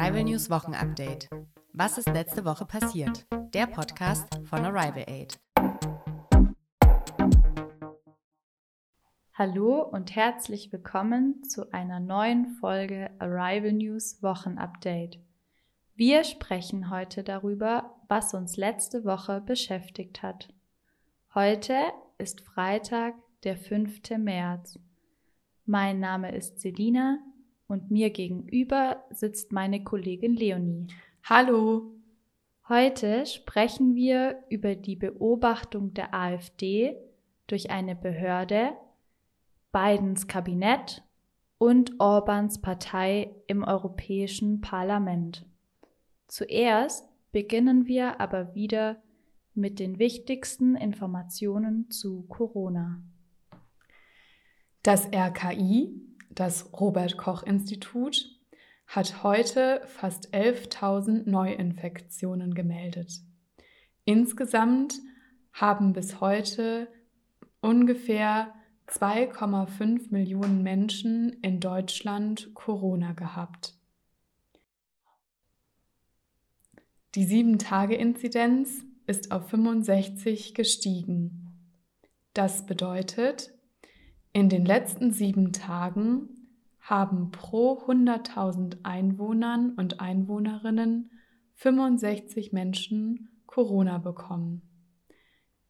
Arrival News Wochenupdate. Was ist letzte Woche passiert? Der Podcast von Arrival Aid. Hallo und herzlich willkommen zu einer neuen Folge Arrival News Wochenupdate. Wir sprechen heute darüber, was uns letzte Woche beschäftigt hat. Heute ist Freitag, der 5. März. Mein Name ist Selina und mir gegenüber sitzt meine Kollegin Leonie. Hallo! Heute sprechen wir über die Beobachtung der AfD durch eine Behörde, Bidens Kabinett und Orbans Partei im Europäischen Parlament. Zuerst beginnen wir aber wieder mit den wichtigsten Informationen zu Corona. Das RKI, das Robert Koch Institut, hat heute fast 11.000 Neuinfektionen gemeldet. Insgesamt haben bis heute ungefähr 2,5 Millionen Menschen in Deutschland Corona gehabt. Die 7-Tage-Inzidenz ist auf 65 gestiegen. Das bedeutet, in den letzten sieben Tagen haben pro 100.000 Einwohnern und Einwohnerinnen 65 Menschen Corona bekommen.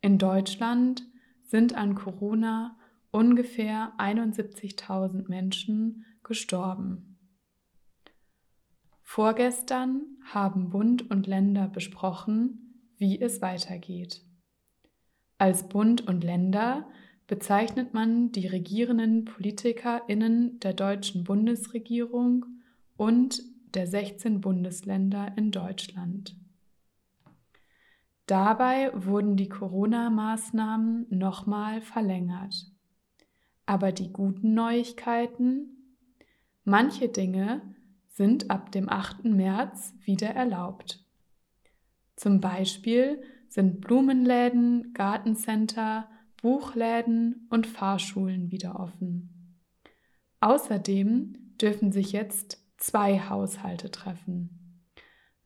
In Deutschland sind an Corona ungefähr 71.000 Menschen gestorben. Vorgestern haben Bund und Länder besprochen, wie es weitergeht. Als Bund und Länder bezeichnet man die regierenden PolitikerInnen der deutschen Bundesregierung und der 16 Bundesländer in Deutschland. Dabei wurden die Corona-Maßnahmen nochmal verlängert. Aber die guten Neuigkeiten? Manche Dinge sind ab dem 8. März wieder erlaubt. Zum Beispiel sind Blumenläden, Gartencenter, Buchläden und Fahrschulen wieder offen. Außerdem dürfen sich jetzt zwei Haushalte treffen.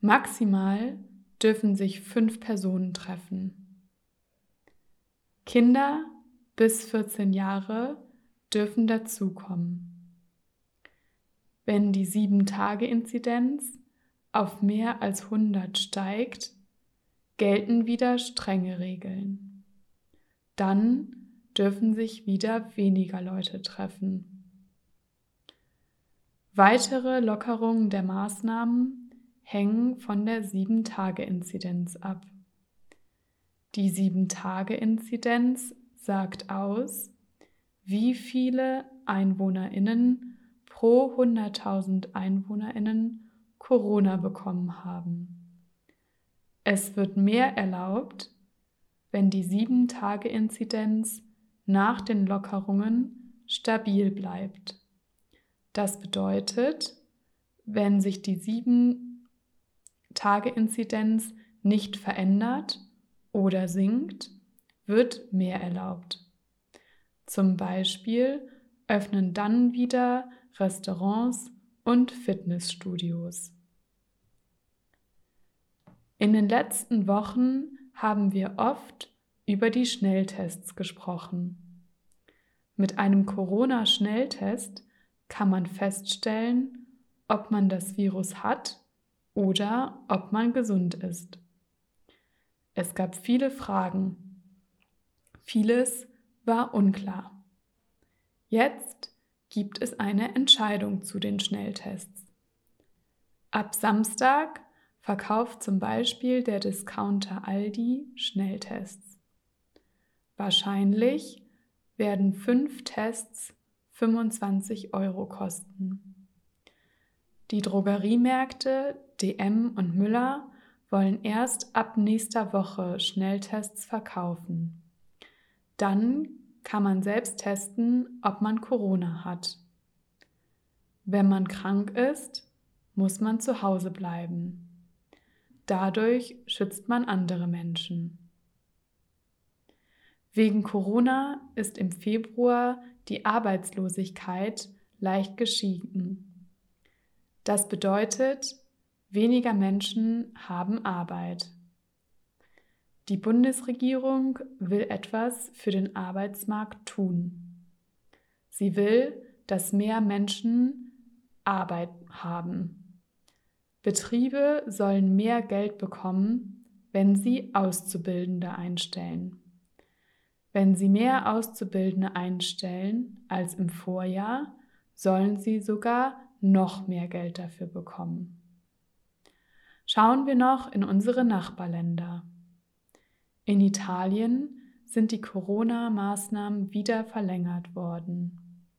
Maximal dürfen sich fünf Personen treffen. Kinder bis 14 Jahre dürfen dazukommen. Wenn die 7-Tage-Inzidenz auf mehr als 100 steigt, gelten wieder strenge Regeln dann dürfen sich wieder weniger Leute treffen. Weitere Lockerungen der Maßnahmen hängen von der 7-Tage-Inzidenz ab. Die 7-Tage-Inzidenz sagt aus, wie viele Einwohnerinnen pro 100.000 Einwohnerinnen Corona bekommen haben. Es wird mehr erlaubt, wenn die 7-Tage-Inzidenz nach den Lockerungen stabil bleibt. Das bedeutet, wenn sich die 7-Tage-Inzidenz nicht verändert oder sinkt, wird mehr erlaubt. Zum Beispiel öffnen dann wieder Restaurants und Fitnessstudios. In den letzten Wochen haben wir oft über die Schnelltests gesprochen. Mit einem Corona-Schnelltest kann man feststellen, ob man das Virus hat oder ob man gesund ist. Es gab viele Fragen. Vieles war unklar. Jetzt gibt es eine Entscheidung zu den Schnelltests. Ab Samstag verkauft zum Beispiel der Discounter Aldi Schnelltests. Wahrscheinlich werden fünf Tests 25 Euro kosten. Die Drogeriemärkte DM und Müller wollen erst ab nächster Woche Schnelltests verkaufen. Dann kann man selbst testen, ob man Corona hat. Wenn man krank ist, muss man zu Hause bleiben. Dadurch schützt man andere Menschen. Wegen Corona ist im Februar die Arbeitslosigkeit leicht gestiegen. Das bedeutet, weniger Menschen haben Arbeit. Die Bundesregierung will etwas für den Arbeitsmarkt tun. Sie will, dass mehr Menschen Arbeit haben. Betriebe sollen mehr Geld bekommen, wenn sie Auszubildende einstellen. Wenn sie mehr Auszubildende einstellen als im Vorjahr, sollen sie sogar noch mehr Geld dafür bekommen. Schauen wir noch in unsere Nachbarländer. In Italien sind die Corona-Maßnahmen wieder verlängert worden.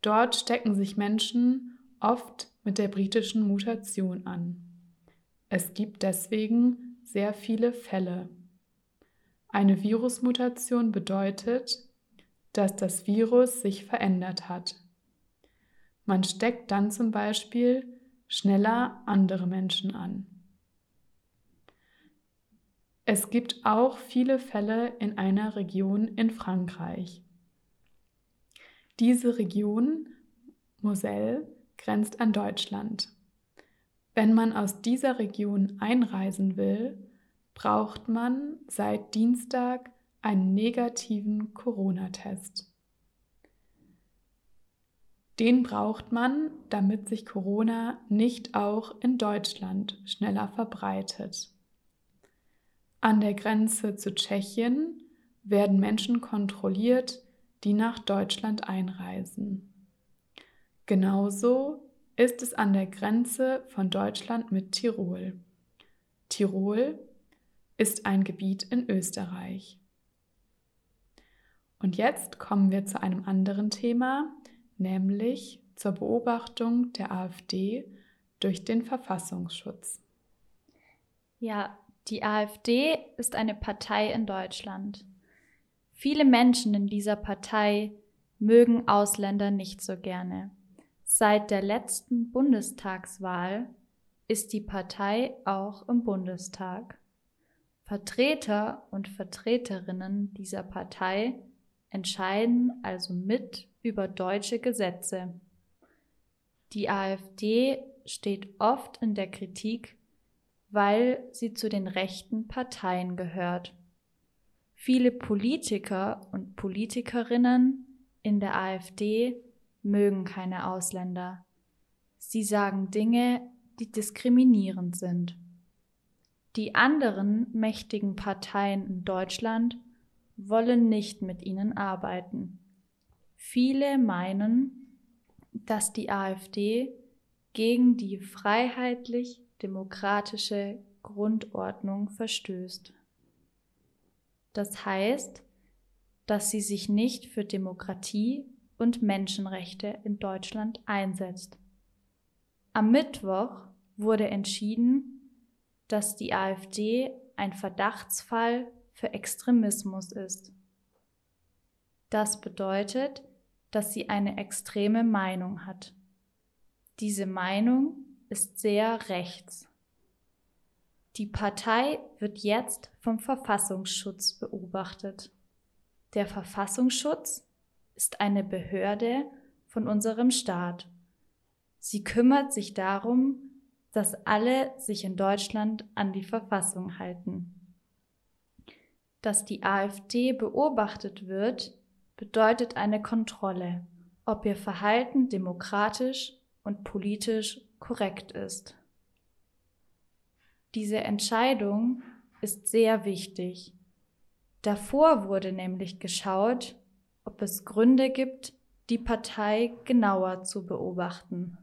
Dort stecken sich Menschen oft mit der britischen Mutation an. Es gibt deswegen sehr viele Fälle. Eine Virusmutation bedeutet, dass das Virus sich verändert hat. Man steckt dann zum Beispiel schneller andere Menschen an. Es gibt auch viele Fälle in einer Region in Frankreich. Diese Region, Moselle, grenzt an Deutschland. Wenn man aus dieser Region einreisen will, braucht man seit Dienstag einen negativen Corona-Test. Den braucht man, damit sich Corona nicht auch in Deutschland schneller verbreitet. An der Grenze zu Tschechien werden Menschen kontrolliert, die nach Deutschland einreisen. Genauso ist es an der Grenze von Deutschland mit Tirol. Tirol ist ein Gebiet in Österreich. Und jetzt kommen wir zu einem anderen Thema, nämlich zur Beobachtung der AfD durch den Verfassungsschutz. Ja, die AfD ist eine Partei in Deutschland. Viele Menschen in dieser Partei mögen Ausländer nicht so gerne. Seit der letzten Bundestagswahl ist die Partei auch im Bundestag. Vertreter und Vertreterinnen dieser Partei entscheiden also mit über deutsche Gesetze. Die AfD steht oft in der Kritik weil sie zu den rechten Parteien gehört. Viele Politiker und Politikerinnen in der AfD mögen keine Ausländer. Sie sagen Dinge, die diskriminierend sind. Die anderen mächtigen Parteien in Deutschland wollen nicht mit ihnen arbeiten. Viele meinen, dass die AfD gegen die freiheitlich demokratische Grundordnung verstößt. Das heißt, dass sie sich nicht für Demokratie und Menschenrechte in Deutschland einsetzt. Am Mittwoch wurde entschieden, dass die AfD ein Verdachtsfall für Extremismus ist. Das bedeutet, dass sie eine extreme Meinung hat. Diese Meinung ist sehr rechts. Die Partei wird jetzt vom Verfassungsschutz beobachtet. Der Verfassungsschutz ist eine Behörde von unserem Staat. Sie kümmert sich darum, dass alle sich in Deutschland an die Verfassung halten. Dass die AfD beobachtet wird, bedeutet eine Kontrolle, ob ihr Verhalten demokratisch und politisch korrekt ist. Diese Entscheidung ist sehr wichtig. Davor wurde nämlich geschaut, ob es Gründe gibt, die Partei genauer zu beobachten.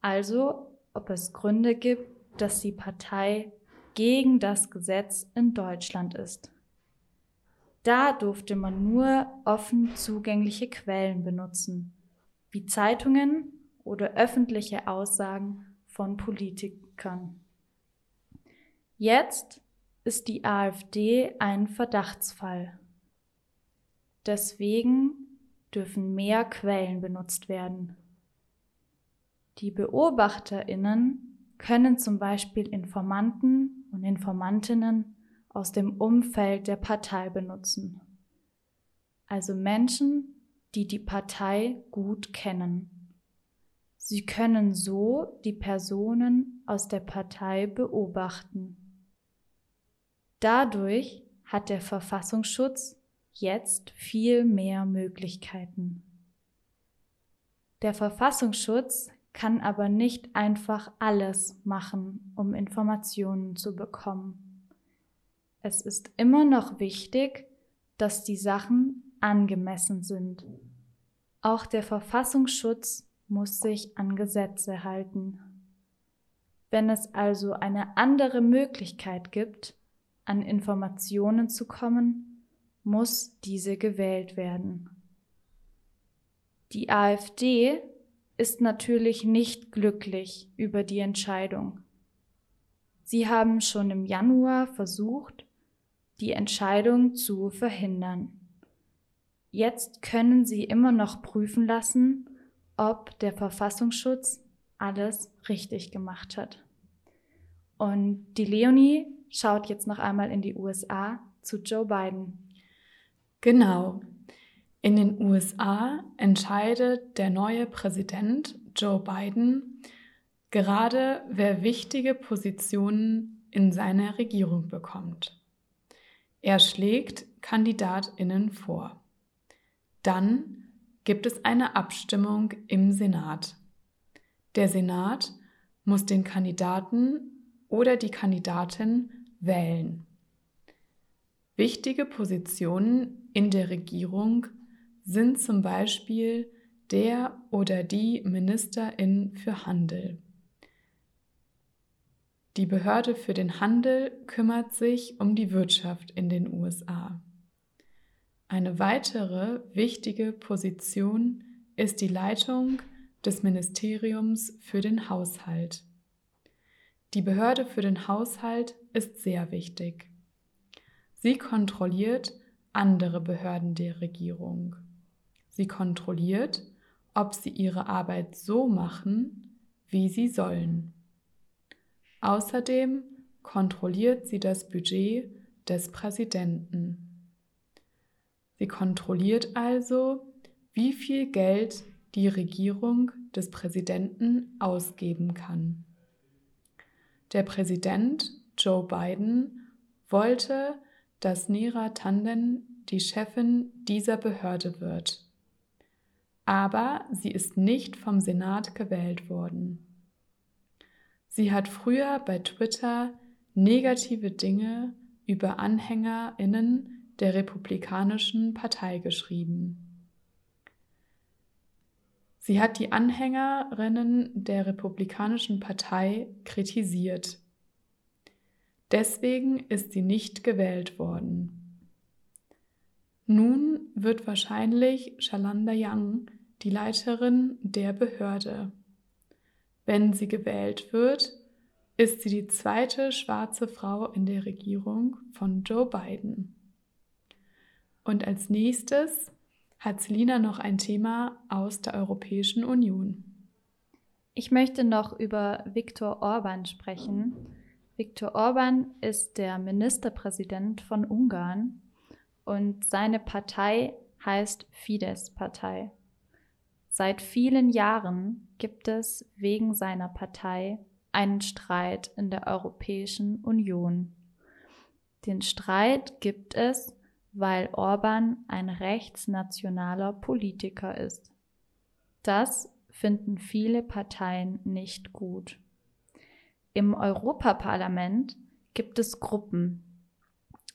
Also, ob es Gründe gibt, dass die Partei gegen das Gesetz in Deutschland ist. Da durfte man nur offen zugängliche Quellen benutzen, wie Zeitungen oder öffentliche Aussagen von Politikern. Jetzt ist die AfD ein Verdachtsfall. Deswegen dürfen mehr Quellen benutzt werden. Die Beobachterinnen können zum Beispiel Informanten und Informantinnen aus dem Umfeld der Partei benutzen. Also Menschen, die die Partei gut kennen. Sie können so die Personen aus der Partei beobachten. Dadurch hat der Verfassungsschutz jetzt viel mehr Möglichkeiten. Der Verfassungsschutz kann aber nicht einfach alles machen, um Informationen zu bekommen. Es ist immer noch wichtig, dass die Sachen angemessen sind. Auch der Verfassungsschutz muss sich an Gesetze halten. Wenn es also eine andere Möglichkeit gibt, an Informationen zu kommen, muss diese gewählt werden. Die AfD ist natürlich nicht glücklich über die Entscheidung. Sie haben schon im Januar versucht, die Entscheidung zu verhindern. Jetzt können Sie immer noch prüfen lassen, ob der Verfassungsschutz alles richtig gemacht hat. Und die Leonie schaut jetzt noch einmal in die USA zu Joe Biden. Genau. In den USA entscheidet der neue Präsident Joe Biden gerade, wer wichtige Positionen in seiner Regierung bekommt. Er schlägt Kandidatinnen vor. Dann gibt es eine Abstimmung im Senat. Der Senat muss den Kandidaten oder die Kandidatin wählen. Wichtige Positionen in der Regierung sind zum Beispiel der oder die Ministerin für Handel. Die Behörde für den Handel kümmert sich um die Wirtschaft in den USA. Eine weitere wichtige Position ist die Leitung des Ministeriums für den Haushalt. Die Behörde für den Haushalt ist sehr wichtig. Sie kontrolliert andere Behörden der Regierung. Sie kontrolliert, ob sie ihre Arbeit so machen, wie sie sollen. Außerdem kontrolliert sie das Budget des Präsidenten. Sie kontrolliert also, wie viel Geld die Regierung des Präsidenten ausgeben kann. Der Präsident Joe Biden wollte, dass Nera Tanden die Chefin dieser Behörde wird. Aber sie ist nicht vom Senat gewählt worden. Sie hat früher bei Twitter negative Dinge über Anhängerinnen der Republikanischen Partei geschrieben. Sie hat die Anhängerinnen der Republikanischen Partei kritisiert. Deswegen ist sie nicht gewählt worden. Nun wird wahrscheinlich Shalanda Young die Leiterin der Behörde. Wenn sie gewählt wird, ist sie die zweite schwarze Frau in der Regierung von Joe Biden. Und als nächstes hat Selina noch ein Thema aus der Europäischen Union. Ich möchte noch über Viktor Orban sprechen. Viktor Orban ist der Ministerpräsident von Ungarn und seine Partei heißt Fidesz-Partei. Seit vielen Jahren gibt es wegen seiner Partei einen Streit in der Europäischen Union. Den Streit gibt es, weil Orban ein rechtsnationaler Politiker ist. Das finden viele Parteien nicht gut. Im Europaparlament gibt es Gruppen,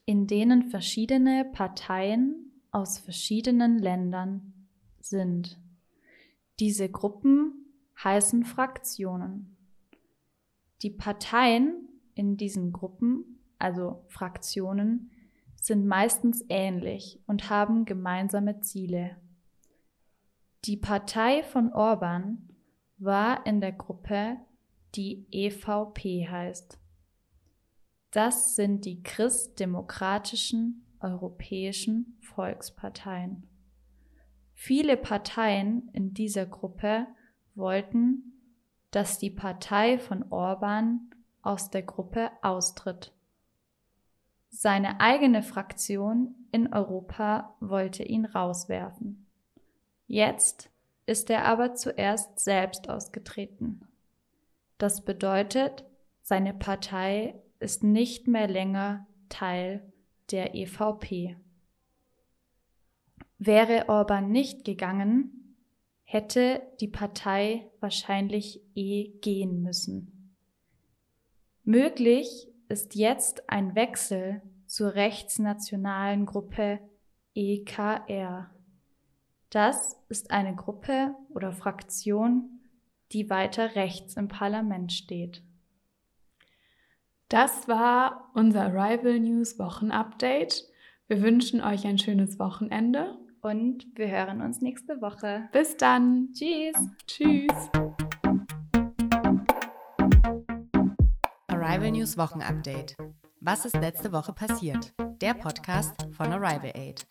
in denen verschiedene Parteien aus verschiedenen Ländern sind. Diese Gruppen heißen Fraktionen. Die Parteien in diesen Gruppen, also Fraktionen, sind meistens ähnlich und haben gemeinsame Ziele. Die Partei von Orban war in der Gruppe, die EVP heißt. Das sind die christdemokratischen europäischen Volksparteien. Viele Parteien in dieser Gruppe wollten, dass die Partei von Orban aus der Gruppe austritt. Seine eigene Fraktion in Europa wollte ihn rauswerfen. Jetzt ist er aber zuerst selbst ausgetreten. Das bedeutet, seine Partei ist nicht mehr länger Teil der EVP. Wäre Orban nicht gegangen, hätte die Partei wahrscheinlich eh gehen müssen. Möglich ist jetzt ein Wechsel zur rechtsnationalen Gruppe EKR. Das ist eine Gruppe oder Fraktion, die weiter rechts im Parlament steht. Das war unser Arrival News Wochenupdate. Wir wünschen euch ein schönes Wochenende. Und wir hören uns nächste Woche. Bis dann. Tschüss. Tschüss. Arrival News Wochenupdate. Was ist letzte Woche passiert? Der Podcast von Arrival Aid.